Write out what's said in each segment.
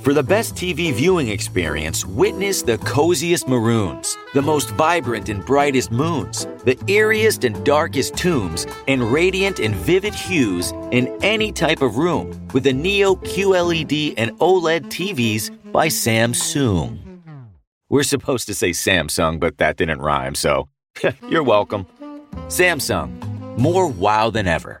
For the best TV viewing experience, witness the coziest maroons, the most vibrant and brightest moons, the eeriest and darkest tombs, and radiant and vivid hues in any type of room with the Neo QLED and OLED TVs by Samsung. We're supposed to say Samsung, but that didn't rhyme, so you're welcome. Samsung, more wow than ever.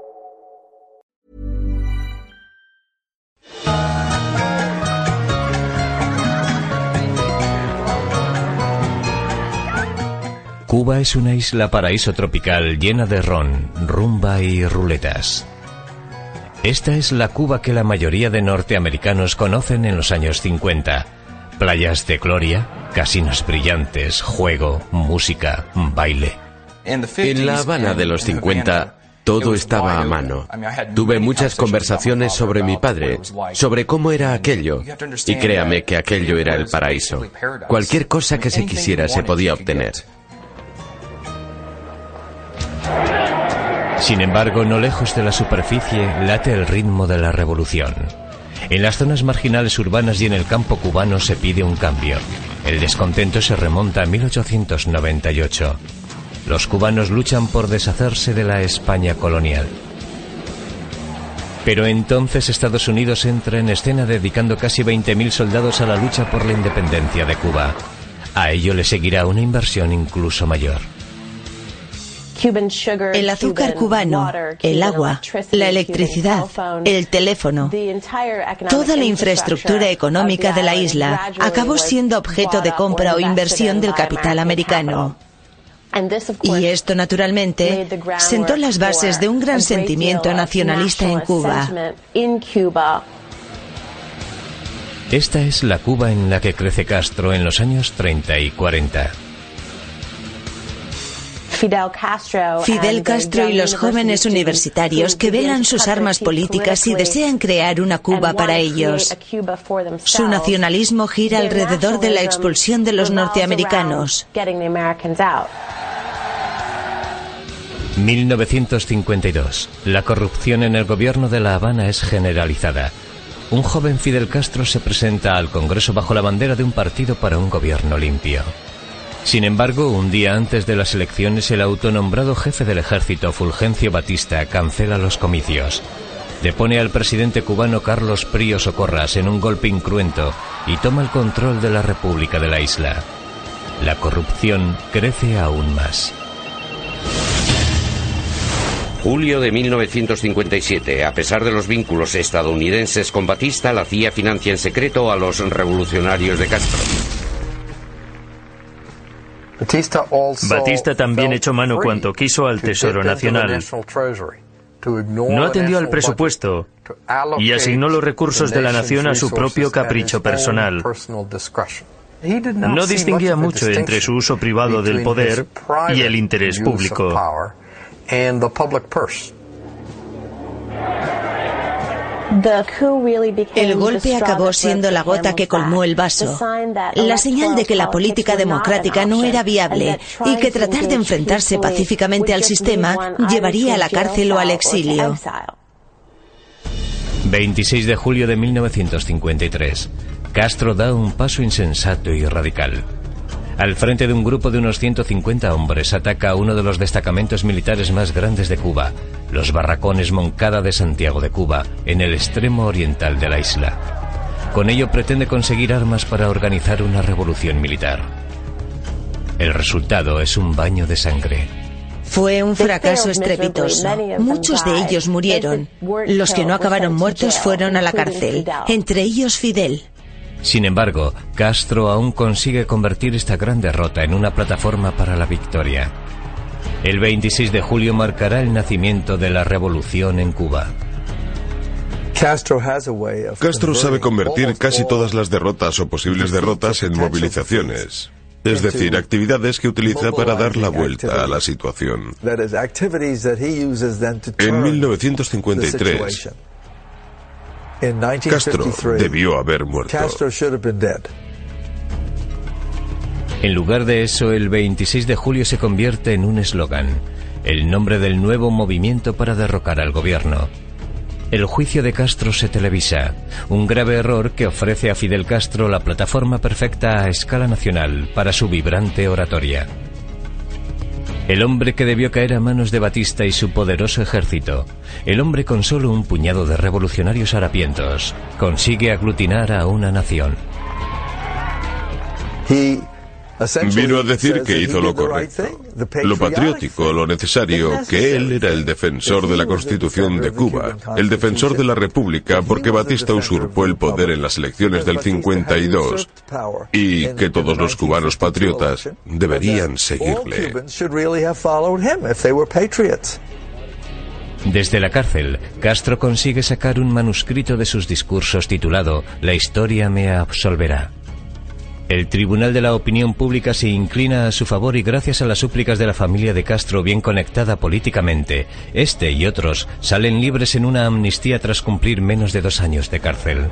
Cuba es una isla paraíso tropical llena de ron, rumba y ruletas. Esta es la Cuba que la mayoría de norteamericanos conocen en los años 50. Playas de gloria, casinos brillantes, juego, música, baile. En La Habana de los 50 todo estaba a mano. Tuve muchas conversaciones sobre mi padre, sobre cómo era aquello, y créame que aquello era el paraíso. Cualquier cosa que se quisiera se podía obtener. Sin embargo, no lejos de la superficie late el ritmo de la revolución. En las zonas marginales urbanas y en el campo cubano se pide un cambio. El descontento se remonta a 1898. Los cubanos luchan por deshacerse de la España colonial. Pero entonces Estados Unidos entra en escena dedicando casi 20.000 soldados a la lucha por la independencia de Cuba. A ello le seguirá una inversión incluso mayor. El azúcar cubano, el agua, la electricidad, el teléfono, toda la infraestructura económica de la isla acabó siendo objeto de compra o inversión del capital americano. Y esto, naturalmente, sentó las bases de un gran sentimiento nacionalista en Cuba. Esta es la Cuba en la que crece Castro en los años 30 y 40. Fidel Castro y los jóvenes universitarios que velan sus armas políticas y desean crear una Cuba para ellos. Su nacionalismo gira alrededor de la expulsión de los norteamericanos. 1952. La corrupción en el gobierno de La Habana es generalizada. Un joven Fidel Castro se presenta al Congreso bajo la bandera de un partido para un gobierno limpio. Sin embargo, un día antes de las elecciones, el autonombrado jefe del ejército, Fulgencio Batista, cancela los comicios. Depone al presidente cubano Carlos Prío Socorras en un golpe incruento y toma el control de la República de la isla. La corrupción crece aún más. Julio de 1957. A pesar de los vínculos estadounidenses con Batista, la CIA financia en secreto a los revolucionarios de Castro. Batista también echó mano cuanto quiso al Tesoro Nacional. No atendió al presupuesto y asignó los recursos de la nación a su propio capricho personal. No distinguía mucho entre su uso privado del poder y el interés público. El golpe acabó siendo la gota que colmó el vaso, la señal de que la política democrática no era viable y que tratar de enfrentarse pacíficamente al sistema llevaría a la cárcel o al exilio. 26 de julio de 1953. Castro da un paso insensato y radical. Al frente de un grupo de unos 150 hombres ataca a uno de los destacamentos militares más grandes de Cuba, los barracones Moncada de Santiago de Cuba, en el extremo oriental de la isla. Con ello pretende conseguir armas para organizar una revolución militar. El resultado es un baño de sangre. Fue un fracaso estrepitoso. Muchos de ellos murieron. Los que no acabaron muertos fueron a la cárcel, entre ellos Fidel. Sin embargo, Castro aún consigue convertir esta gran derrota en una plataforma para la victoria. El 26 de julio marcará el nacimiento de la revolución en Cuba. Castro sabe convertir casi todas las derrotas o posibles derrotas en movilizaciones. Es decir, actividades que utiliza para dar la vuelta a la situación. En 1953, Castro debió haber muerto. En lugar de eso, el 26 de julio se convierte en un eslogan, el nombre del nuevo movimiento para derrocar al gobierno. El juicio de Castro se televisa, un grave error que ofrece a Fidel Castro la plataforma perfecta a escala nacional para su vibrante oratoria. El hombre que debió caer a manos de Batista y su poderoso ejército, el hombre con solo un puñado de revolucionarios harapientos, consigue aglutinar a una nación. Vino a decir que hizo lo correcto, lo patriótico, lo necesario, que él era el defensor de la Constitución de Cuba, el defensor de la República porque Batista usurpó el poder en las elecciones del 52 y que todos los cubanos patriotas deberían seguirle. Desde la cárcel, Castro consigue sacar un manuscrito de sus discursos titulado La historia me absolverá. El Tribunal de la Opinión Pública se inclina a su favor y gracias a las súplicas de la familia de Castro bien conectada políticamente, este y otros salen libres en una amnistía tras cumplir menos de dos años de cárcel.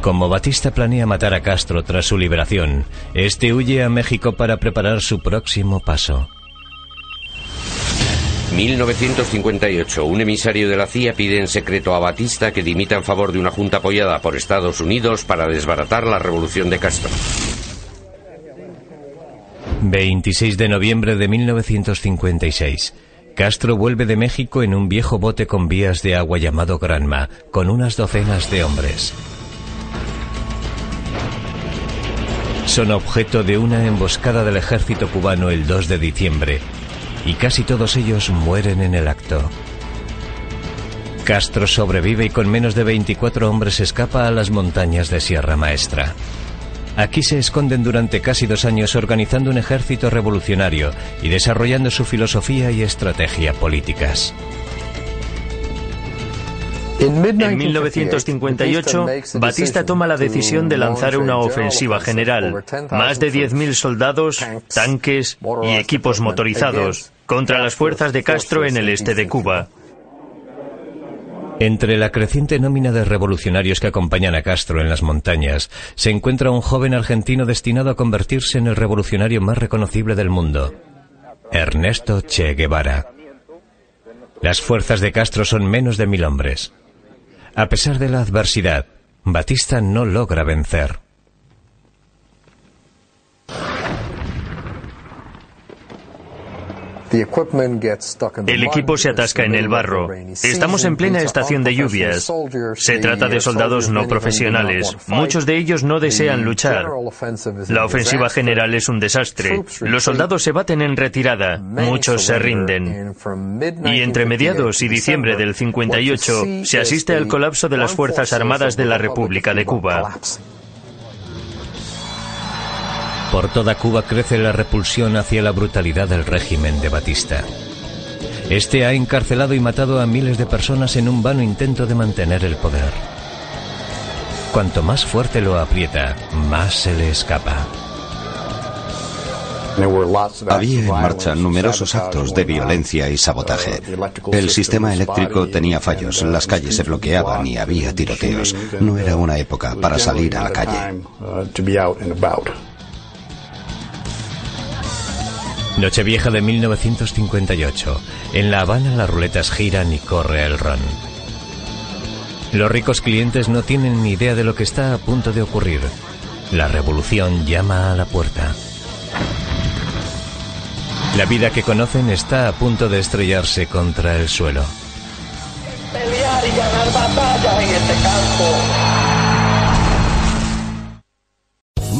Como Batista planea matar a Castro tras su liberación, este huye a México para preparar su próximo paso. 1958. Un emisario de la CIA pide en secreto a Batista que dimita en favor de una junta apoyada por Estados Unidos para desbaratar la revolución de Castro. 26 de noviembre de 1956. Castro vuelve de México en un viejo bote con vías de agua llamado Granma, con unas docenas de hombres. Son objeto de una emboscada del ejército cubano el 2 de diciembre, y casi todos ellos mueren en el acto. Castro sobrevive y con menos de 24 hombres escapa a las montañas de Sierra Maestra. Aquí se esconden durante casi dos años organizando un ejército revolucionario y desarrollando su filosofía y estrategia políticas. En 1958, Batista toma la decisión de lanzar una ofensiva general. Más de 10.000 soldados, tanques y equipos motorizados contra las fuerzas de Castro en el este de Cuba. Entre la creciente nómina de revolucionarios que acompañan a Castro en las montañas, se encuentra un joven argentino destinado a convertirse en el revolucionario más reconocible del mundo, Ernesto Che Guevara. Las fuerzas de Castro son menos de mil hombres. A pesar de la adversidad, Batista no logra vencer. El equipo se atasca en el barro. Estamos en plena estación de lluvias. Se trata de soldados no profesionales. Muchos de ellos no desean luchar. La ofensiva general es un desastre. Los soldados se baten en retirada. Muchos se rinden. Y entre mediados y diciembre del 58 se asiste al colapso de las Fuerzas Armadas de la República de Cuba. Por toda Cuba crece la repulsión hacia la brutalidad del régimen de Batista. Este ha encarcelado y matado a miles de personas en un vano intento de mantener el poder. Cuanto más fuerte lo aprieta, más se le escapa. Había en marcha numerosos actos de violencia y sabotaje. El sistema eléctrico tenía fallos, las calles se bloqueaban y había tiroteos. No era una época para salir a la calle. Nochevieja de 1958. En La Habana las ruletas giran y corre el ron. Los ricos clientes no tienen ni idea de lo que está a punto de ocurrir. La revolución llama a la puerta. La vida que conocen está a punto de estrellarse contra el suelo. Pelear y ganar batallas en este campo.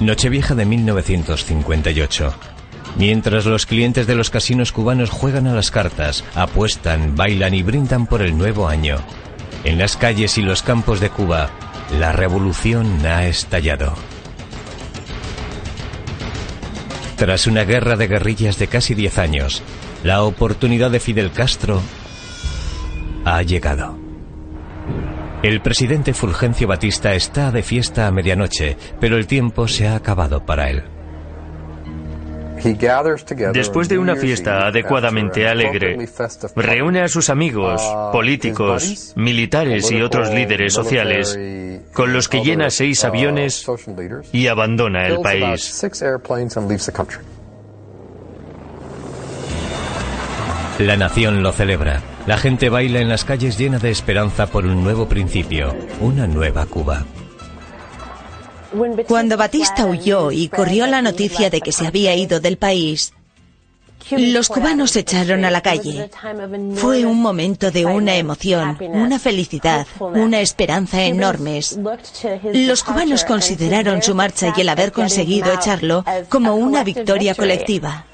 Nochevieja de 1958. Mientras los clientes de los casinos cubanos juegan a las cartas, apuestan, bailan y brindan por el nuevo año. En las calles y los campos de Cuba, la revolución ha estallado. Tras una guerra de guerrillas de casi 10 años, la oportunidad de Fidel Castro ha llegado. El presidente Fulgencio Batista está de fiesta a medianoche, pero el tiempo se ha acabado para él. Después de una fiesta adecuadamente alegre, reúne a sus amigos, políticos, militares y otros líderes sociales, con los que llena seis aviones y abandona el país. La nación lo celebra. La gente baila en las calles llena de esperanza por un nuevo principio, una nueva Cuba. Cuando Batista huyó y corrió la noticia de que se había ido del país, los cubanos se echaron a la calle. Fue un momento de una emoción, una felicidad, una esperanza enormes. Los cubanos consideraron su marcha y el haber conseguido echarlo como una victoria colectiva.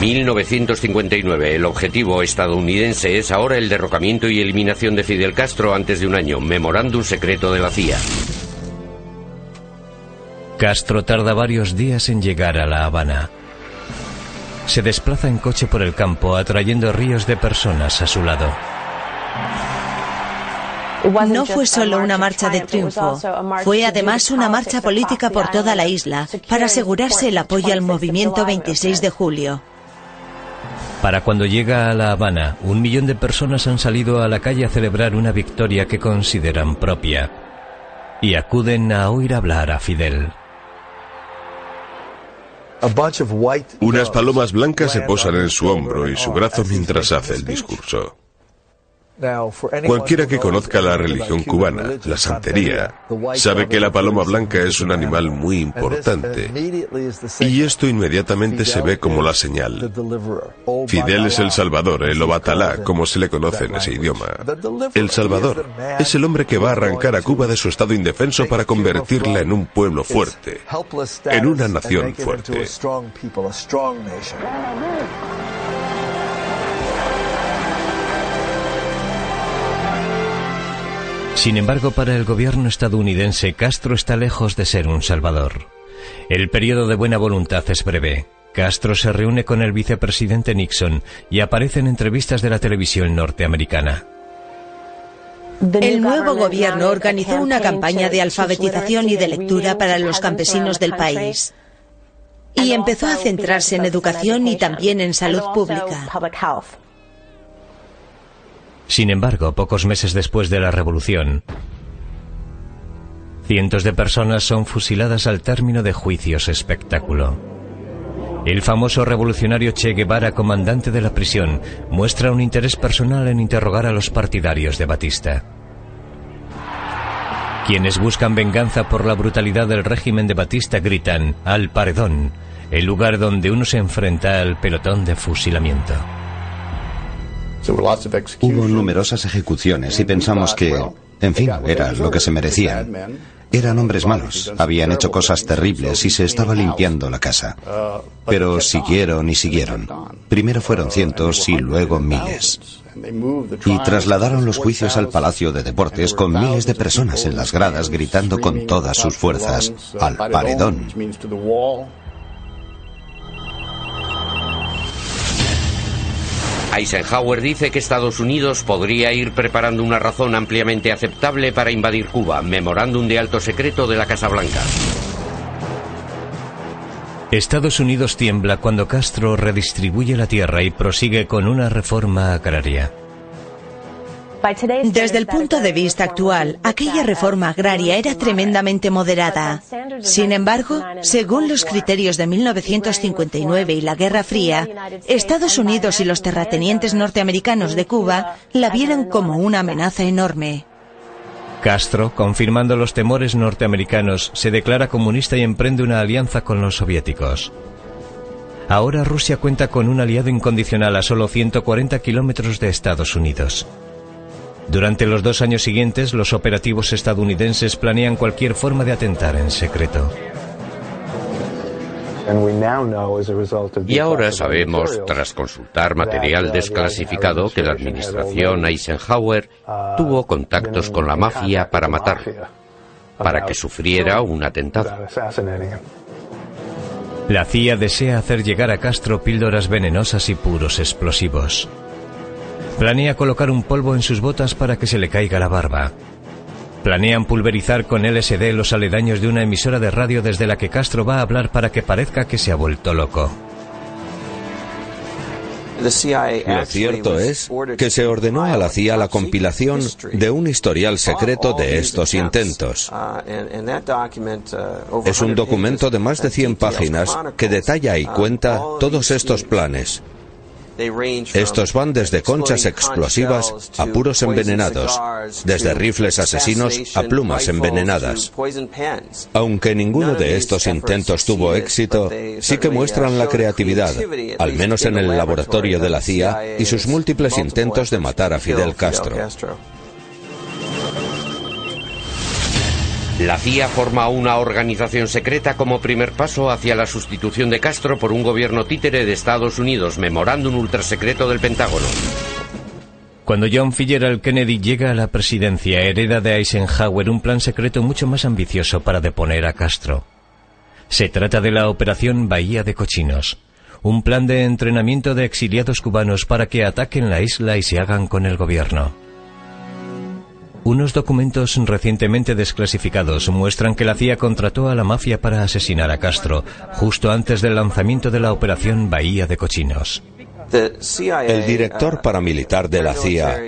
1959. El objetivo estadounidense es ahora el derrocamiento y eliminación de Fidel Castro antes de un año. Memorándum secreto de la CIA. Castro tarda varios días en llegar a La Habana. Se desplaza en coche por el campo, atrayendo ríos de personas a su lado. No fue solo una marcha de triunfo, fue además una marcha política por toda la isla para asegurarse el apoyo al movimiento 26 de julio. Para cuando llega a La Habana, un millón de personas han salido a la calle a celebrar una victoria que consideran propia y acuden a oír hablar a Fidel. Unas palomas blancas se posan en su hombro y su brazo mientras hace el discurso. Cualquiera que conozca la religión cubana, la santería, sabe que la paloma blanca es un animal muy importante. Y esto inmediatamente se ve como la señal. Fidel es el Salvador, el Obatalá, como se le conoce en ese idioma. El Salvador es el hombre que va a arrancar a Cuba de su estado indefenso para convertirla en un pueblo fuerte, en una nación fuerte. Sin embargo, para el gobierno estadounidense, Castro está lejos de ser un salvador. El periodo de buena voluntad es breve. Castro se reúne con el vicepresidente Nixon y aparece en entrevistas de la televisión norteamericana. El nuevo gobierno organizó una campaña de alfabetización y de lectura para los campesinos del país y empezó a centrarse en educación y también en salud pública. Sin embargo, pocos meses después de la revolución, cientos de personas son fusiladas al término de juicios espectáculo. El famoso revolucionario Che Guevara, comandante de la prisión, muestra un interés personal en interrogar a los partidarios de Batista. Quienes buscan venganza por la brutalidad del régimen de Batista gritan al paredón, el lugar donde uno se enfrenta al pelotón de fusilamiento. Hubo numerosas ejecuciones y pensamos que, en fin, era lo que se merecían. Eran hombres malos, habían hecho cosas terribles y se estaba limpiando la casa. Pero siguieron y siguieron. Primero fueron cientos y luego miles. Y trasladaron los juicios al Palacio de Deportes con miles de personas en las gradas gritando con todas sus fuerzas al paredón. Eisenhower dice que Estados Unidos podría ir preparando una razón ampliamente aceptable para invadir Cuba, memorándum de alto secreto de la Casa Blanca. Estados Unidos tiembla cuando Castro redistribuye la tierra y prosigue con una reforma agraria. Desde el punto de vista actual, aquella reforma agraria era tremendamente moderada. Sin embargo, según los criterios de 1959 y la Guerra Fría, Estados Unidos y los terratenientes norteamericanos de Cuba la vieron como una amenaza enorme. Castro, confirmando los temores norteamericanos, se declara comunista y emprende una alianza con los soviéticos. Ahora Rusia cuenta con un aliado incondicional a solo 140 kilómetros de Estados Unidos. Durante los dos años siguientes, los operativos estadounidenses planean cualquier forma de atentar en secreto. Y ahora sabemos, tras consultar material desclasificado, que la administración Eisenhower tuvo contactos con la mafia para matarlo, para que sufriera un atentado. La CIA desea hacer llegar a Castro píldoras venenosas y puros explosivos. Planea colocar un polvo en sus botas para que se le caiga la barba. Planean pulverizar con LSD los aledaños de una emisora de radio desde la que Castro va a hablar para que parezca que se ha vuelto loco. Lo cierto es que se ordenó a la CIA la compilación de un historial secreto de estos intentos. Es un documento de más de 100 páginas que detalla y cuenta todos estos planes. Estos van desde conchas explosivas a puros envenenados, desde rifles asesinos a plumas envenenadas. Aunque ninguno de estos intentos tuvo éxito, sí que muestran la creatividad, al menos en el laboratorio de la CIA y sus múltiples intentos de matar a Fidel Castro. La CIA forma una organización secreta como primer paso hacia la sustitución de Castro por un gobierno títere de Estados Unidos, memorándum ultrasecreto del Pentágono. Cuando John Fitzgerald Kennedy llega a la presidencia, hereda de Eisenhower un plan secreto mucho más ambicioso para deponer a Castro. Se trata de la Operación Bahía de Cochinos, un plan de entrenamiento de exiliados cubanos para que ataquen la isla y se hagan con el gobierno. Unos documentos recientemente desclasificados muestran que la CIA contrató a la mafia para asesinar a Castro justo antes del lanzamiento de la operación Bahía de Cochinos. El director paramilitar de la CIA,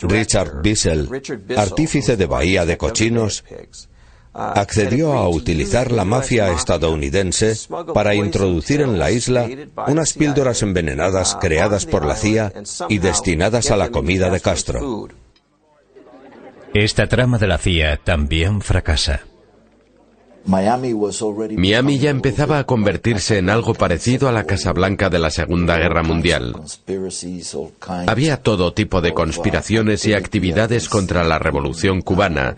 Richard Bissell, artífice de Bahía de Cochinos, accedió a utilizar la mafia estadounidense para introducir en la isla unas píldoras envenenadas creadas por la CIA y destinadas a la comida de Castro. Esta trama de la CIA también fracasa. Miami ya empezaba a convertirse en algo parecido a la Casa Blanca de la Segunda Guerra Mundial. Había todo tipo de conspiraciones y actividades contra la revolución cubana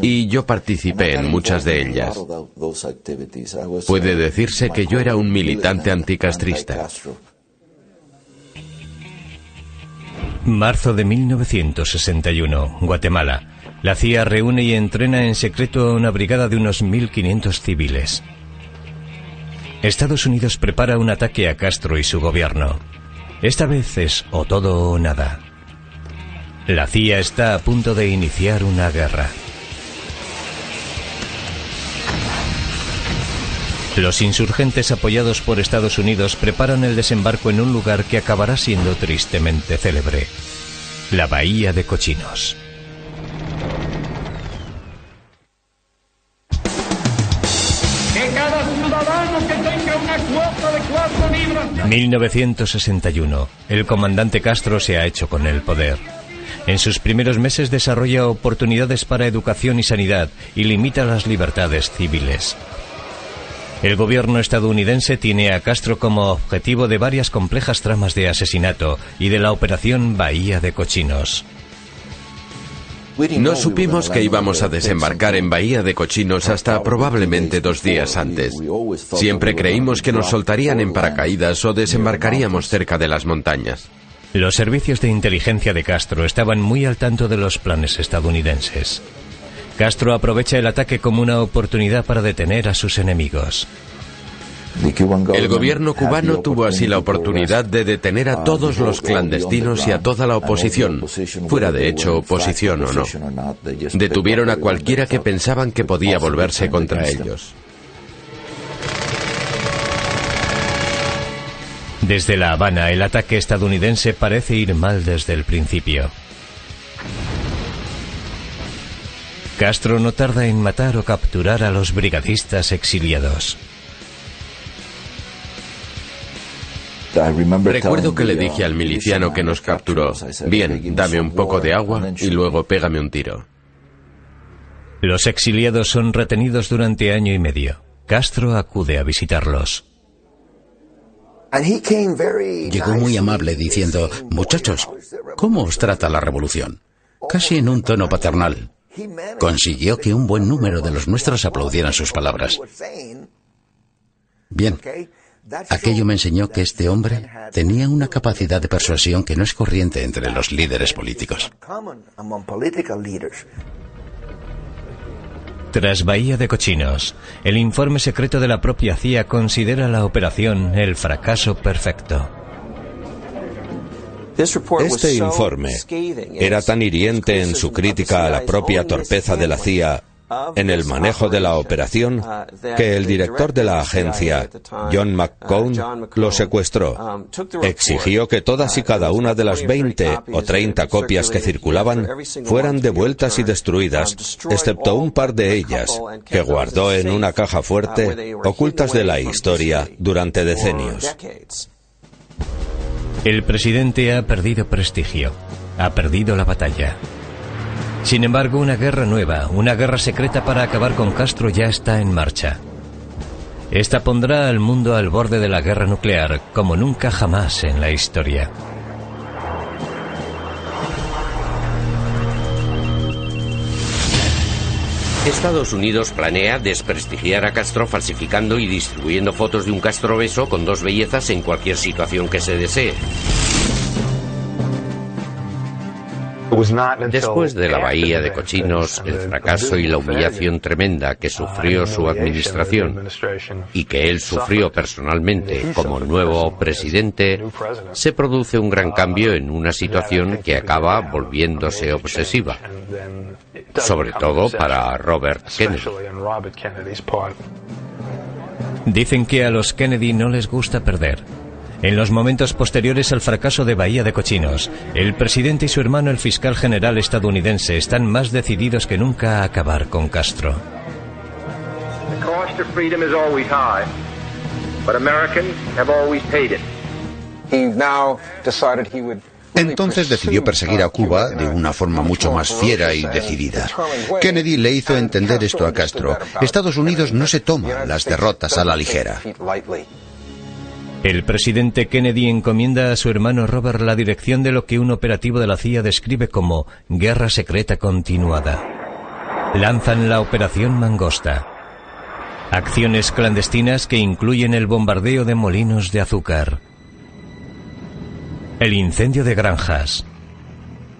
y yo participé en muchas de ellas. Puede decirse que yo era un militante anticastrista. Marzo de 1961, Guatemala. La CIA reúne y entrena en secreto a una brigada de unos 1.500 civiles. Estados Unidos prepara un ataque a Castro y su gobierno. Esta vez es o todo o nada. La CIA está a punto de iniciar una guerra. Los insurgentes apoyados por Estados Unidos preparan el desembarco en un lugar que acabará siendo tristemente célebre, la Bahía de Cochinos. Que cada ciudadano que tenga una cuota de cuatro libras 1961. El comandante Castro se ha hecho con el poder. En sus primeros meses desarrolla oportunidades para educación y sanidad y limita las libertades civiles. El gobierno estadounidense tiene a Castro como objetivo de varias complejas tramas de asesinato y de la operación Bahía de Cochinos. No supimos que íbamos a desembarcar en Bahía de Cochinos hasta probablemente dos días antes. Siempre creímos que nos soltarían en paracaídas o desembarcaríamos cerca de las montañas. Los servicios de inteligencia de Castro estaban muy al tanto de los planes estadounidenses. Castro aprovecha el ataque como una oportunidad para detener a sus enemigos. El gobierno cubano tuvo así la oportunidad de detener a todos los clandestinos y a toda la oposición, fuera de hecho oposición o no. Detuvieron a cualquiera que pensaban que podía volverse contra ellos. Desde La Habana, el ataque estadounidense parece ir mal desde el principio. Castro no tarda en matar o capturar a los brigadistas exiliados. Recuerdo que le dije al miliciano que nos capturó, bien, dame un poco de agua y luego pégame un tiro. Los exiliados son retenidos durante año y medio. Castro acude a visitarlos. Llegó muy amable diciendo, muchachos, ¿cómo os trata la revolución? Casi en un tono paternal. Consiguió que un buen número de los nuestros aplaudieran sus palabras. Bien, aquello me enseñó que este hombre tenía una capacidad de persuasión que no es corriente entre los líderes políticos. Tras Bahía de Cochinos, el informe secreto de la propia CIA considera la operación el fracaso perfecto. Este informe era tan hiriente en su crítica a la propia torpeza de la CIA en el manejo de la operación que el director de la agencia, John McCone, lo secuestró. Exigió que todas y cada una de las 20 o 30 copias que circulaban fueran devueltas y destruidas, excepto un par de ellas, que guardó en una caja fuerte, ocultas de la historia durante decenios. El presidente ha perdido prestigio, ha perdido la batalla. Sin embargo, una guerra nueva, una guerra secreta para acabar con Castro ya está en marcha. Esta pondrá al mundo al borde de la guerra nuclear como nunca jamás en la historia. Estados Unidos planea desprestigiar a Castro falsificando y distribuyendo fotos de un Castro beso con dos bellezas en cualquier situación que se desee. Después de la bahía de cochinos, el fracaso y la humillación tremenda que sufrió su administración y que él sufrió personalmente como nuevo presidente, se produce un gran cambio en una situación que acaba volviéndose obsesiva, sobre todo para Robert Kennedy. Dicen que a los Kennedy no les gusta perder. En los momentos posteriores al fracaso de Bahía de Cochinos, el presidente y su hermano el fiscal general estadounidense están más decididos que nunca a acabar con Castro. Entonces decidió perseguir a Cuba de una forma mucho más fiera y decidida. Kennedy le hizo entender esto a Castro. Estados Unidos no se toma las derrotas a la ligera. El presidente Kennedy encomienda a su hermano Robert la dirección de lo que un operativo de la CIA describe como guerra secreta continuada. Lanzan la Operación Mangosta. Acciones clandestinas que incluyen el bombardeo de molinos de azúcar, el incendio de granjas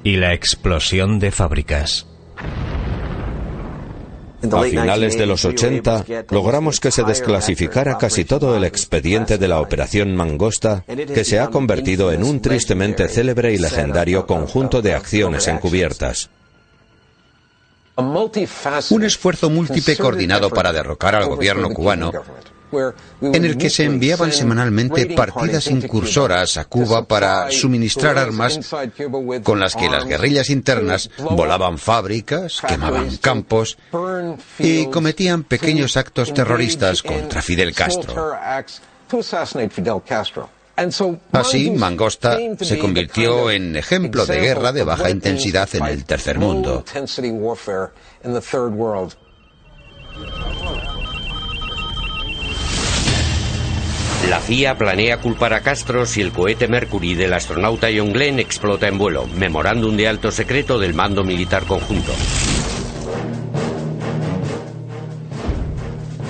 y la explosión de fábricas. A finales de los 80 logramos que se desclasificara casi todo el expediente de la Operación Mangosta, que se ha convertido en un tristemente célebre y legendario conjunto de acciones encubiertas. Un esfuerzo múltiple coordinado para derrocar al gobierno cubano en el que se enviaban semanalmente partidas incursoras a Cuba para suministrar armas con las que las guerrillas internas volaban fábricas, quemaban campos y cometían pequeños actos terroristas contra Fidel Castro. Así, Mangosta se convirtió en ejemplo de guerra de baja intensidad en el tercer mundo. La CIA planea culpar a Castro si el cohete Mercury del astronauta John Glenn explota en vuelo, memorándum de alto secreto del mando militar conjunto.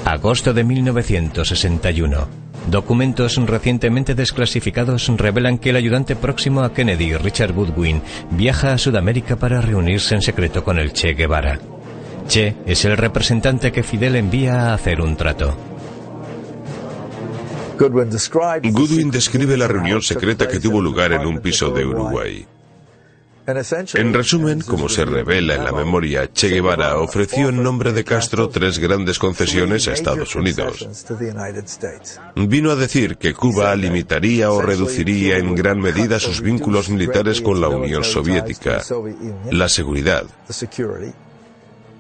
Agosto de 1961. Documentos recientemente desclasificados revelan que el ayudante próximo a Kennedy, Richard Goodwin, viaja a Sudamérica para reunirse en secreto con el Che Guevara. Che es el representante que Fidel envía a hacer un trato. Goodwin describe la reunión secreta que tuvo lugar en un piso de Uruguay. En resumen, como se revela en la memoria, Che Guevara ofreció en nombre de Castro tres grandes concesiones a Estados Unidos. Vino a decir que Cuba limitaría o reduciría en gran medida sus vínculos militares con la Unión Soviética, la seguridad,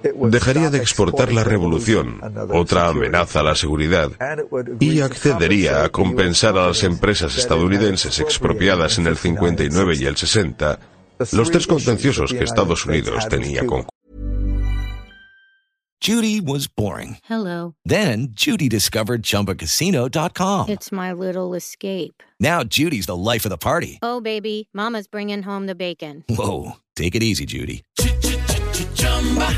dejaría de exportar la revolución, otra amenaza a la seguridad, y accedería a compensar a las empresas estadounidenses expropiadas en el 59 y el 60 los tres contenciosos que Estados Unidos tenía con Judy was boring. Hello. Then Judy discovered chumbacasino.com. It's my little escape. Now Judy's the life of the party. Oh baby, mama's bringing home the bacon. Whoa, take it easy Judy.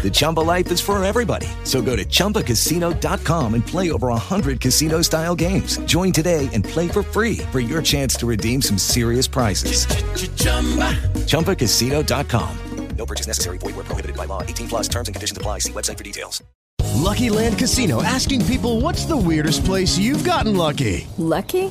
The Chumba life is for everybody. So go to ChumbaCasino.com and play over 100 casino style games. Join today and play for free for your chance to redeem some serious prizes. ChumbaCasino.com. No purchase necessary. Void where prohibited by law. 18 plus terms and conditions apply. See website for details. Lucky Land Casino asking people what's the weirdest place you've gotten lucky? Lucky?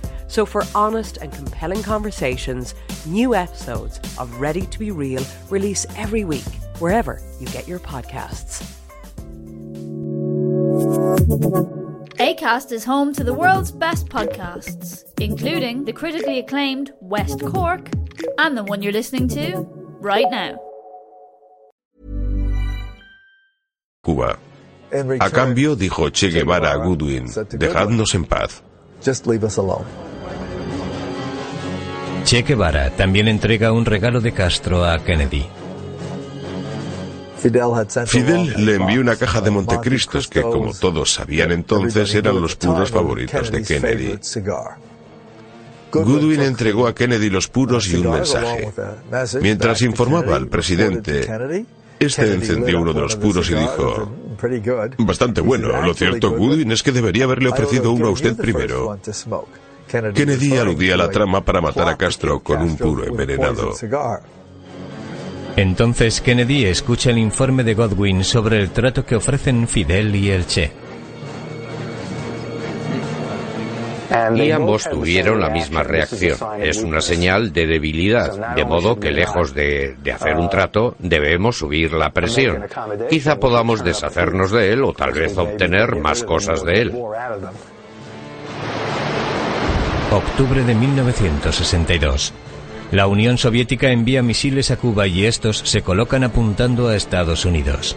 So, for honest and compelling conversations, new episodes of Ready to Be Real release every week, wherever you get your podcasts. ACAST is home to the world's best podcasts, including the critically acclaimed West Cork and the one you're listening to right now. Cuba. A cambio, dijo Che Guevara a Goodwin, dejadnos en paz. Che Guevara también entrega un regalo de Castro a Kennedy. Fidel le envió una caja de Montecristos que, como todos sabían entonces, eran los puros favoritos de Kennedy. Goodwin entregó a Kennedy los puros y un mensaje. Mientras informaba al presidente, este encendió uno de los puros y dijo, bastante bueno, lo cierto, Goodwin, es que debería haberle ofrecido uno a usted primero. Kennedy aludía a la trama para matar a Castro con un puro envenenado. Entonces Kennedy escucha el informe de Godwin sobre el trato que ofrecen Fidel y el Che. Y ambos tuvieron la misma reacción. Es una señal de debilidad, de modo que lejos de, de, hacer un trato, debemos subir la presión. Quizá podamos deshacernos de él o tal vez obtener más cosas de él. Octubre de 1962. La Unión Soviética envía misiles a Cuba y estos se colocan apuntando a Estados Unidos.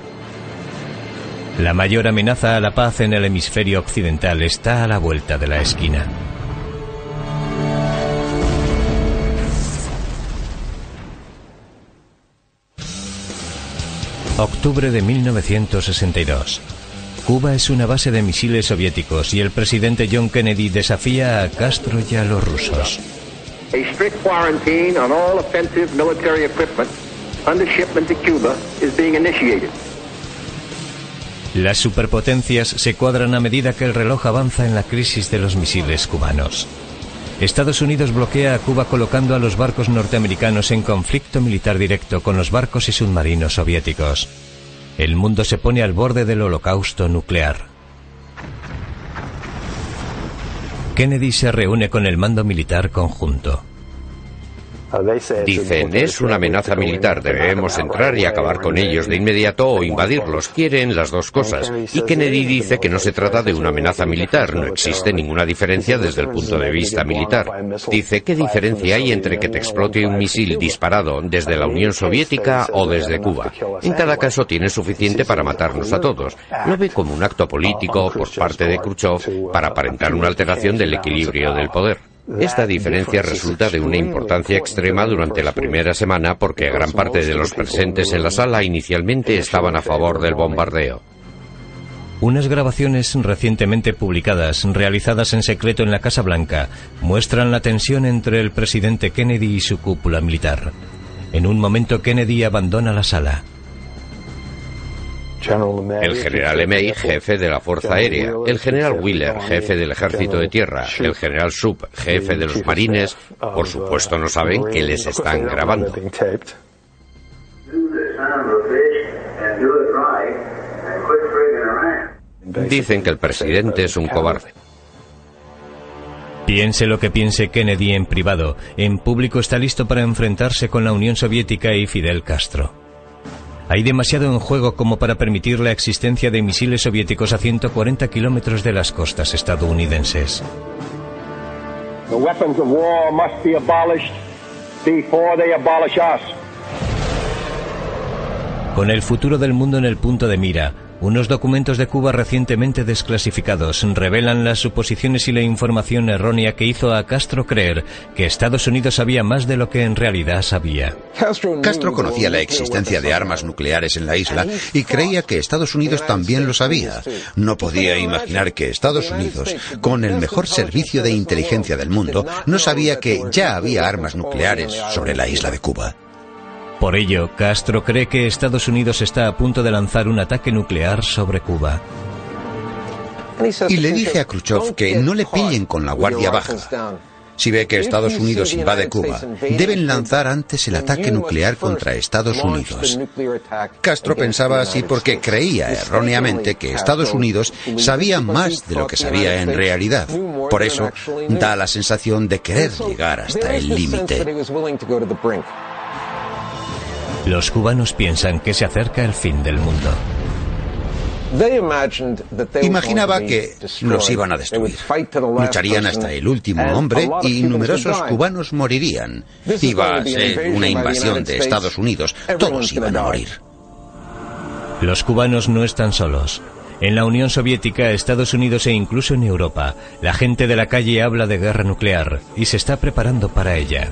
La mayor amenaza a la paz en el hemisferio occidental está a la vuelta de la esquina. Octubre de 1962. Cuba es una base de misiles soviéticos y el presidente John Kennedy desafía a Castro y a los rusos. Las superpotencias se cuadran a medida que el reloj avanza en la crisis de los misiles cubanos. Estados Unidos bloquea a Cuba colocando a los barcos norteamericanos en conflicto militar directo con los barcos y submarinos soviéticos. El mundo se pone al borde del holocausto nuclear. Kennedy se reúne con el mando militar conjunto. Dicen, es una amenaza militar, debemos entrar y acabar con ellos de inmediato o invadirlos. Quieren las dos cosas. Y Kennedy dice que no se trata de una amenaza militar, no existe ninguna diferencia desde el punto de vista militar. Dice, ¿qué diferencia hay entre que te explote un misil disparado desde la Unión Soviética o desde Cuba? En cada caso tiene suficiente para matarnos a todos. Lo ve como un acto político por parte de Khrushchev para aparentar una alteración del equilibrio del poder. Esta diferencia resulta de una importancia extrema durante la primera semana porque gran parte de los presentes en la sala inicialmente estaban a favor del bombardeo. Unas grabaciones recientemente publicadas, realizadas en secreto en la Casa Blanca, muestran la tensión entre el presidente Kennedy y su cúpula militar. En un momento Kennedy abandona la sala. El general Emey, jefe de la Fuerza Aérea, el general Wheeler, jefe del Ejército de Tierra, el general Sub, jefe de los Marines, por supuesto no saben que les están grabando. Dicen que el presidente es un cobarde. Piense lo que piense Kennedy en privado, en público está listo para enfrentarse con la Unión Soviética y Fidel Castro. Hay demasiado en juego como para permitir la existencia de misiles soviéticos a 140 kilómetros de las costas estadounidenses. Con el futuro del mundo en el punto de mira, unos documentos de Cuba recientemente desclasificados revelan las suposiciones y la información errónea que hizo a Castro creer que Estados Unidos sabía más de lo que en realidad sabía. Castro conocía la existencia de armas nucleares en la isla y creía que Estados Unidos también lo sabía. No podía imaginar que Estados Unidos, con el mejor servicio de inteligencia del mundo, no sabía que ya había armas nucleares sobre la isla de Cuba. Por ello, Castro cree que Estados Unidos está a punto de lanzar un ataque nuclear sobre Cuba. Y le dice a Khrushchev que no le pillen con la guardia baja. Si ve que Estados Unidos invade Cuba, deben lanzar antes el ataque nuclear contra Estados Unidos. Castro pensaba así porque creía erróneamente que Estados Unidos sabía más de lo que sabía en realidad. Por eso da la sensación de querer llegar hasta el límite. Los cubanos piensan que se acerca el fin del mundo. Imaginaba que los iban a destruir. Lucharían hasta el último hombre y numerosos cubanos morirían. Iba a ser una invasión de Estados Unidos. Todos iban a morir. Los cubanos no están solos. En la Unión Soviética, Estados Unidos e incluso en Europa, la gente de la calle habla de guerra nuclear y se está preparando para ella.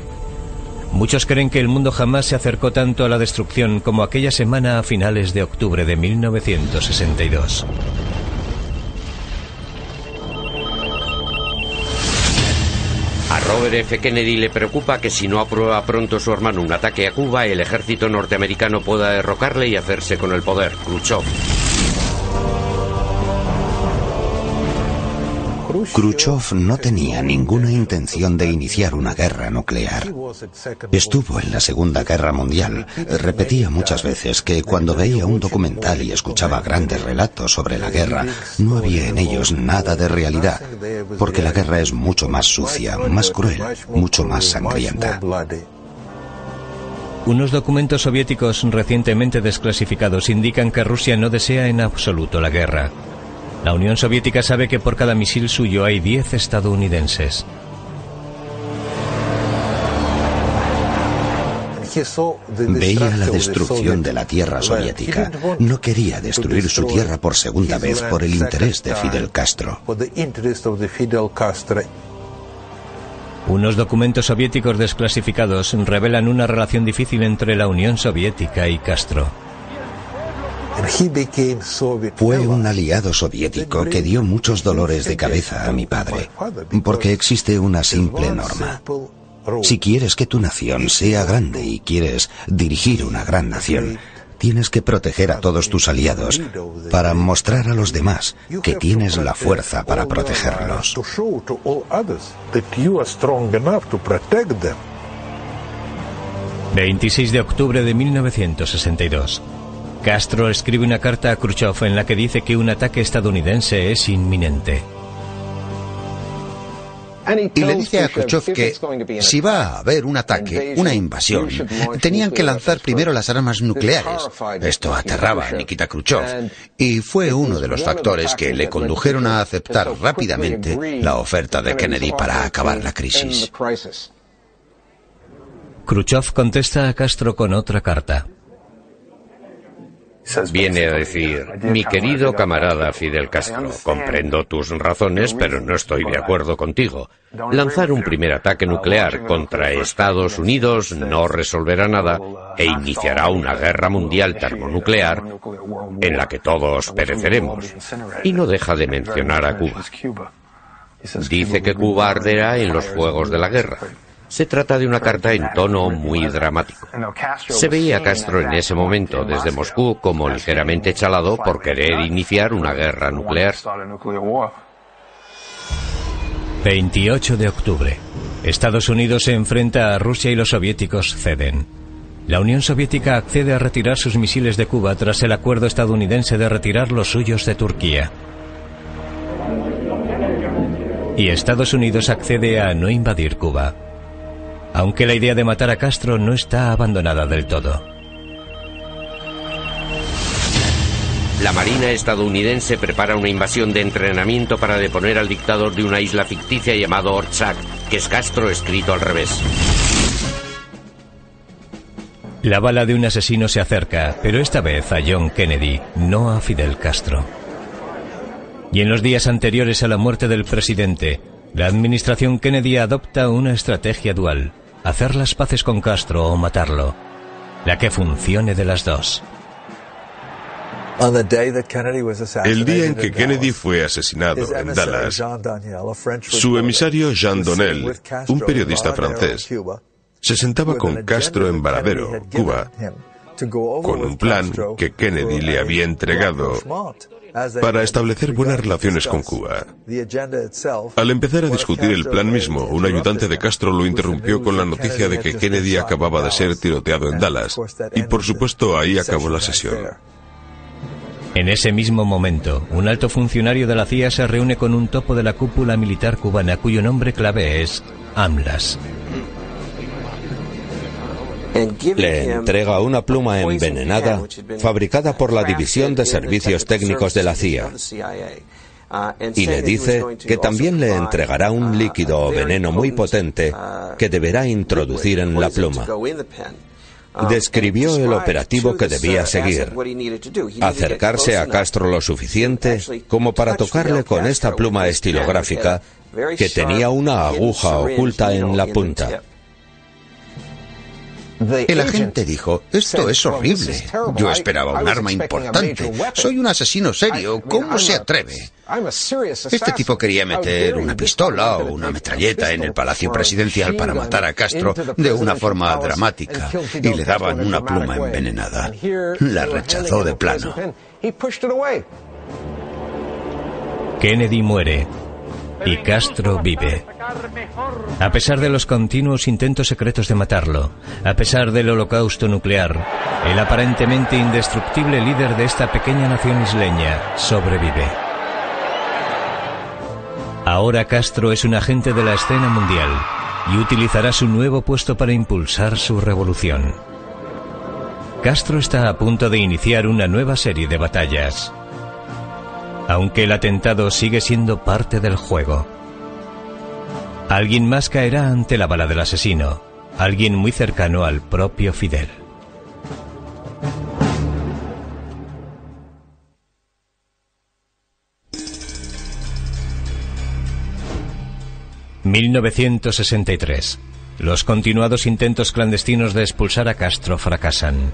Muchos creen que el mundo jamás se acercó tanto a la destrucción como aquella semana a finales de octubre de 1962. A Robert F. Kennedy le preocupa que si no aprueba pronto su hermano un ataque a Cuba, el ejército norteamericano pueda derrocarle y hacerse con el poder. Khrushchev. Khrushchev no tenía ninguna intención de iniciar una guerra nuclear. Estuvo en la Segunda Guerra Mundial. Repetía muchas veces que cuando veía un documental y escuchaba grandes relatos sobre la guerra, no había en ellos nada de realidad, porque la guerra es mucho más sucia, más cruel, mucho más sangrienta. Unos documentos soviéticos recientemente desclasificados indican que Rusia no desea en absoluto la guerra. La Unión Soviética sabe que por cada misil suyo hay 10 estadounidenses. Veía la destrucción de la tierra soviética. No quería destruir su tierra por segunda vez por el interés de Fidel Castro. Unos documentos soviéticos desclasificados revelan una relación difícil entre la Unión Soviética y Castro. Fue un aliado soviético que dio muchos dolores de cabeza a mi padre, porque existe una simple norma. Si quieres que tu nación sea grande y quieres dirigir una gran nación, tienes que proteger a todos tus aliados para mostrar a los demás que tienes la fuerza para protegerlos. 26 de octubre de 1962. Castro escribe una carta a Khrushchev en la que dice que un ataque estadounidense es inminente. Y le dice a Khrushchev que si va a haber un ataque, una invasión, tenían que lanzar primero las armas nucleares. Esto aterraba a Nikita Khrushchev y fue uno de los factores que le condujeron a aceptar rápidamente la oferta de Kennedy para acabar la crisis. Khrushchev contesta a Castro con otra carta. Viene a decir, mi querido camarada Fidel Castro, comprendo tus razones, pero no estoy de acuerdo contigo. Lanzar un primer ataque nuclear contra Estados Unidos no resolverá nada e iniciará una guerra mundial termonuclear en la que todos pereceremos. Y no deja de mencionar a Cuba. Dice que Cuba arderá en los fuegos de la guerra. Se trata de una carta en tono muy dramático. Se veía a Castro en ese momento desde Moscú como ligeramente chalado por querer iniciar una guerra nuclear. 28 de octubre. Estados Unidos se enfrenta a Rusia y los soviéticos ceden. La Unión Soviética accede a retirar sus misiles de Cuba tras el acuerdo estadounidense de retirar los suyos de Turquía. Y Estados Unidos accede a no invadir Cuba aunque la idea de matar a Castro no está abandonada del todo. La Marina estadounidense prepara una invasión de entrenamiento para deponer al dictador de una isla ficticia llamado Ortsak, que es Castro escrito al revés. La bala de un asesino se acerca, pero esta vez a John Kennedy, no a Fidel Castro. Y en los días anteriores a la muerte del presidente, la administración Kennedy adopta una estrategia dual hacer las paces con Castro o matarlo. La que funcione de las dos. El día en que Kennedy fue asesinado en Dallas, su emisario Jean Donnell, un periodista francés, se sentaba con Castro en Varadero, Cuba, con un plan que Kennedy le había entregado para establecer buenas relaciones con Cuba. Al empezar a discutir el plan mismo, un ayudante de Castro lo interrumpió con la noticia de que Kennedy acababa de ser tiroteado en Dallas. Y por supuesto ahí acabó la sesión. En ese mismo momento, un alto funcionario de la CIA se reúne con un topo de la cúpula militar cubana cuyo nombre clave es AMLAS. Le entrega una pluma envenenada fabricada por la División de Servicios Técnicos de la CIA y le dice que también le entregará un líquido o veneno muy potente que deberá introducir en la pluma. Describió el operativo que debía seguir. Acercarse a Castro lo suficiente como para tocarle con esta pluma estilográfica que tenía una aguja oculta en la punta. El agente dijo, esto es horrible. Yo esperaba un arma importante. Soy un asesino serio. ¿Cómo se atreve? Este tipo quería meter una pistola o una metralleta en el Palacio Presidencial para matar a Castro de una forma dramática y le daban una pluma envenenada. La rechazó de plano. Kennedy muere y Castro vive. A pesar de los continuos intentos secretos de matarlo, a pesar del holocausto nuclear, el aparentemente indestructible líder de esta pequeña nación isleña sobrevive. Ahora Castro es un agente de la escena mundial y utilizará su nuevo puesto para impulsar su revolución. Castro está a punto de iniciar una nueva serie de batallas aunque el atentado sigue siendo parte del juego. Alguien más caerá ante la bala del asesino, alguien muy cercano al propio Fidel. ...1963... Los continuados intentos clandestinos de expulsar a Castro fracasan.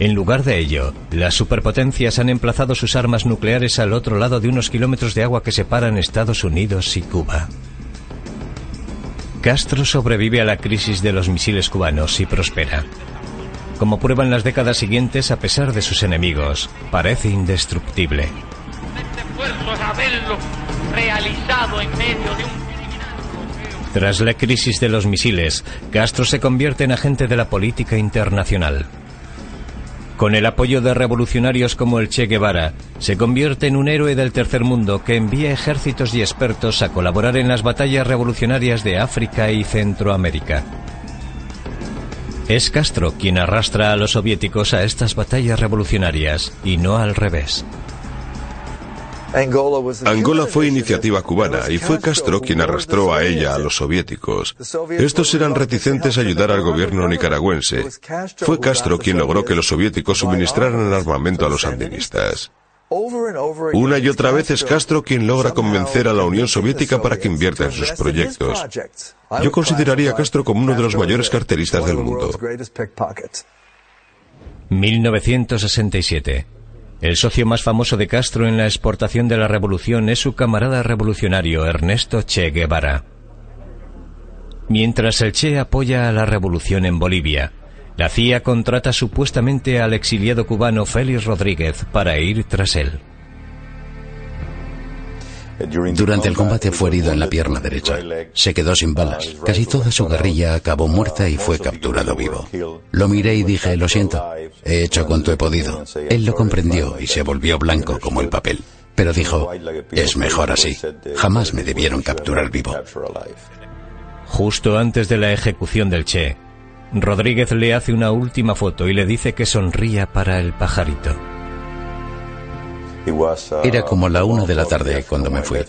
En lugar de ello, las superpotencias han emplazado sus armas nucleares al otro lado de unos kilómetros de agua que separan Estados Unidos y Cuba. Castro sobrevive a la crisis de los misiles cubanos y prospera. Como prueban las décadas siguientes, a pesar de sus enemigos, parece indestructible. Tras la crisis de los misiles, Castro se convierte en agente de la política internacional. Con el apoyo de revolucionarios como el Che Guevara, se convierte en un héroe del tercer mundo que envía ejércitos y expertos a colaborar en las batallas revolucionarias de África y Centroamérica. Es Castro quien arrastra a los soviéticos a estas batallas revolucionarias y no al revés. Angola fue iniciativa cubana y fue Castro quien arrastró a ella a los soviéticos. Estos eran reticentes a ayudar al gobierno nicaragüense. Fue Castro quien logró que los soviéticos suministraran armamento a los sandinistas. Una y otra vez es Castro quien logra convencer a la Unión Soviética para que invierta en sus proyectos. Yo consideraría a Castro como uno de los mayores carteristas del mundo. 1967. El socio más famoso de Castro en la exportación de la revolución es su camarada revolucionario Ernesto Che Guevara. Mientras el Che apoya a la revolución en Bolivia, la CIA contrata supuestamente al exiliado cubano Félix Rodríguez para ir tras él. Durante el combate fue herido en la pierna derecha. Se quedó sin balas. Casi toda su guerrilla acabó muerta y fue capturado vivo. Lo miré y dije, lo siento, he hecho cuanto he podido. Él lo comprendió y se volvió blanco como el papel. Pero dijo, es mejor así. Jamás me debieron capturar vivo. Justo antes de la ejecución del Che, Rodríguez le hace una última foto y le dice que sonría para el pajarito. Era como la una de la tarde cuando me fui.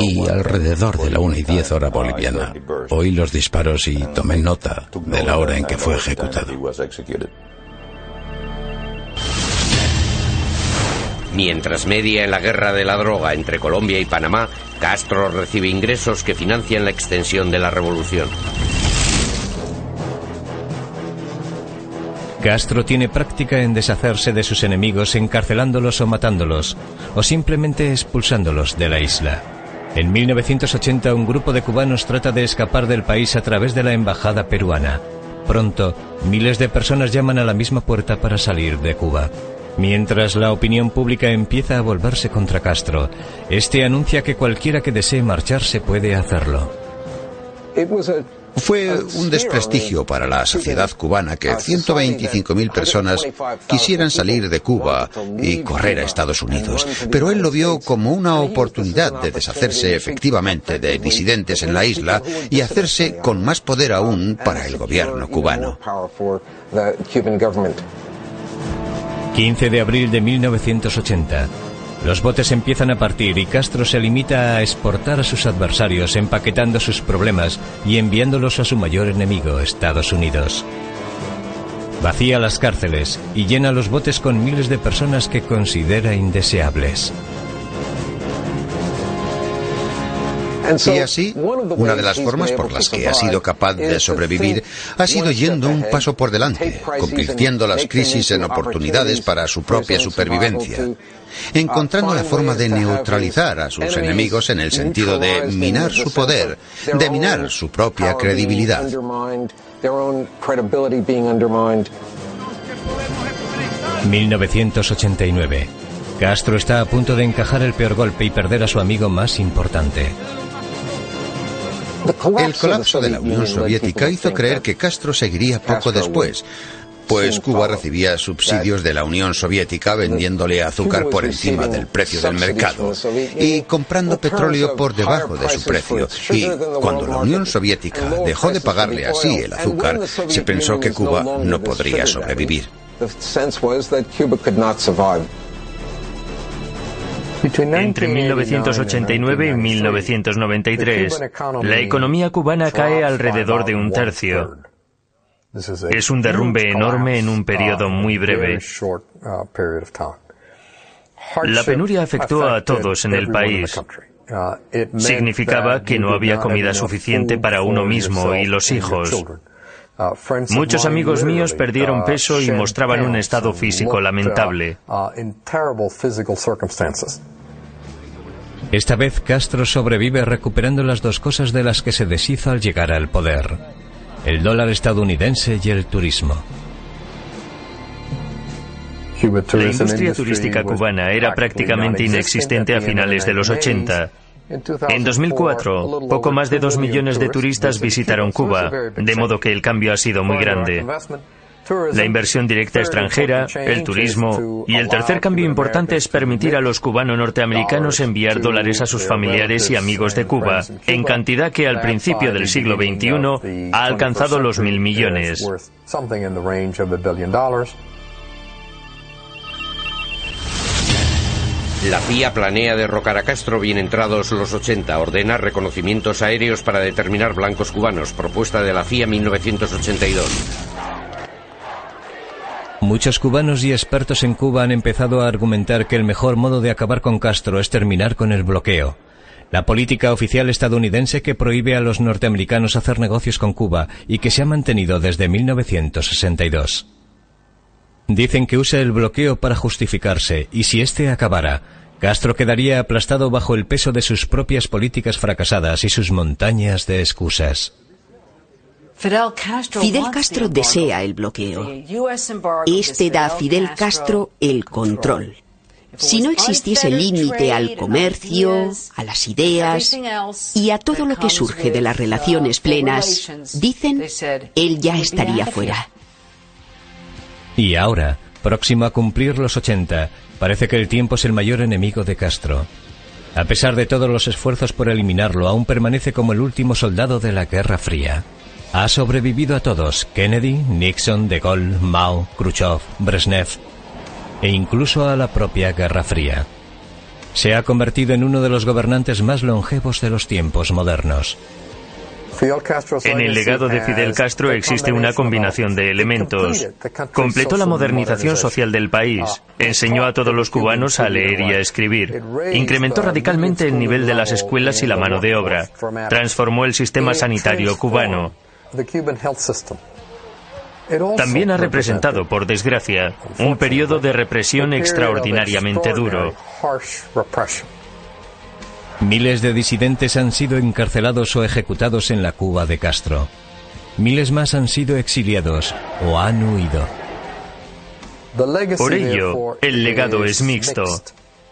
Y alrededor de la una y diez hora boliviana, oí los disparos y tomé nota de la hora en que fue ejecutado. Mientras media en la guerra de la droga entre Colombia y Panamá, Castro recibe ingresos que financian la extensión de la revolución. Castro tiene práctica en deshacerse de sus enemigos encarcelándolos o matándolos, o simplemente expulsándolos de la isla. En 1980 un grupo de cubanos trata de escapar del país a través de la embajada peruana. Pronto, miles de personas llaman a la misma puerta para salir de Cuba. Mientras la opinión pública empieza a volverse contra Castro, este anuncia que cualquiera que desee marcharse puede hacerlo. Fue un desprestigio para la sociedad cubana que 125.000 personas quisieran salir de Cuba y correr a Estados Unidos, pero él lo vio como una oportunidad de deshacerse efectivamente de disidentes en la isla y hacerse con más poder aún para el gobierno cubano. 15 de abril de 1980. Los botes empiezan a partir y Castro se limita a exportar a sus adversarios empaquetando sus problemas y enviándolos a su mayor enemigo, Estados Unidos. Vacía las cárceles y llena los botes con miles de personas que considera indeseables. Y así, una de las formas por las que ha sido capaz de sobrevivir ha sido yendo un paso por delante, convirtiendo las crisis en oportunidades para su propia supervivencia, encontrando la forma de neutralizar a sus enemigos en el sentido de minar su poder, de minar su propia credibilidad. ...1989... Castro está a punto de encajar el peor golpe y perder a su amigo más importante. El colapso de la Unión Soviética hizo creer que Castro seguiría poco después, pues Cuba recibía subsidios de la Unión Soviética vendiéndole azúcar por encima del precio del mercado y comprando petróleo por debajo de su precio. Y cuando la Unión Soviética dejó de pagarle así el azúcar, se pensó que Cuba no podría sobrevivir. Entre 1989 y 1993, la economía cubana cae alrededor de un tercio. Es un derrumbe enorme en un periodo muy breve. La penuria afectó a todos en el país. Significaba que no había comida suficiente para uno mismo y los hijos. Muchos amigos míos perdieron peso y mostraban un estado físico lamentable. Esta vez Castro sobrevive recuperando las dos cosas de las que se deshizo al llegar al poder, el dólar estadounidense y el turismo. La industria turística cubana era prácticamente inexistente a finales de los 80. En 2004, poco más de dos millones de turistas visitaron Cuba, de modo que el cambio ha sido muy grande. la inversión directa extranjera, el turismo y el tercer cambio importante es permitir a los cubano-norteamericanos enviar dólares a sus familiares y amigos de Cuba en cantidad que al principio del siglo XXI ha alcanzado los mil millones. La CIA planea derrocar a Castro bien entrados los 80. Ordena reconocimientos aéreos para determinar blancos cubanos. Propuesta de la CIA 1982. Muchos cubanos y expertos en Cuba han empezado a argumentar que el mejor modo de acabar con Castro es terminar con el bloqueo. La política oficial estadounidense que prohíbe a los norteamericanos hacer negocios con Cuba y que se ha mantenido desde 1962. Dicen que usa el bloqueo para justificarse, y si éste acabara, Castro quedaría aplastado bajo el peso de sus propias políticas fracasadas y sus montañas de excusas. Fidel Castro desea el bloqueo. Este da a Fidel Castro el control. Si no existiese límite al comercio, a las ideas y a todo lo que surge de las relaciones plenas, dicen, él ya estaría fuera. Y ahora, próximo a cumplir los 80, parece que el tiempo es el mayor enemigo de Castro. A pesar de todos los esfuerzos por eliminarlo, aún permanece como el último soldado de la Guerra Fría. Ha sobrevivido a todos, Kennedy, Nixon, De Gaulle, Mao, Khrushchev, Brezhnev e incluso a la propia Guerra Fría. Se ha convertido en uno de los gobernantes más longevos de los tiempos modernos. En el legado de Fidel Castro existe una combinación de elementos. Completó la modernización social del país, enseñó a todos los cubanos a leer y a escribir, incrementó radicalmente el nivel de las escuelas y la mano de obra, transformó el sistema sanitario cubano. También ha representado, por desgracia, un periodo de represión extraordinariamente duro. Miles de disidentes han sido encarcelados o ejecutados en la Cuba de Castro. Miles más han sido exiliados o han huido. Por ello, el legado es mixto.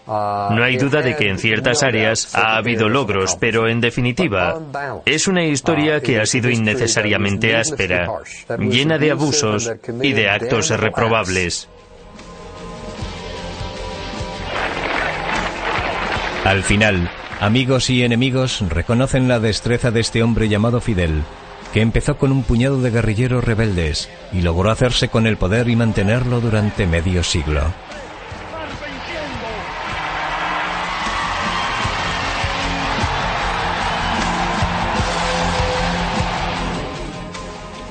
No hay duda de que en ciertas áreas ha habido logros, pero en definitiva, es una historia que ha sido innecesariamente áspera, llena de abusos y de actos reprobables. Al final, Amigos y enemigos reconocen la destreza de este hombre llamado Fidel, que empezó con un puñado de guerrilleros rebeldes y logró hacerse con el poder y mantenerlo durante medio siglo.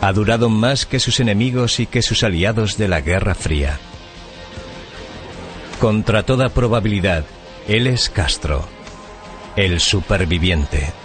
Ha durado más que sus enemigos y que sus aliados de la Guerra Fría. Contra toda probabilidad, él es Castro el superviviente.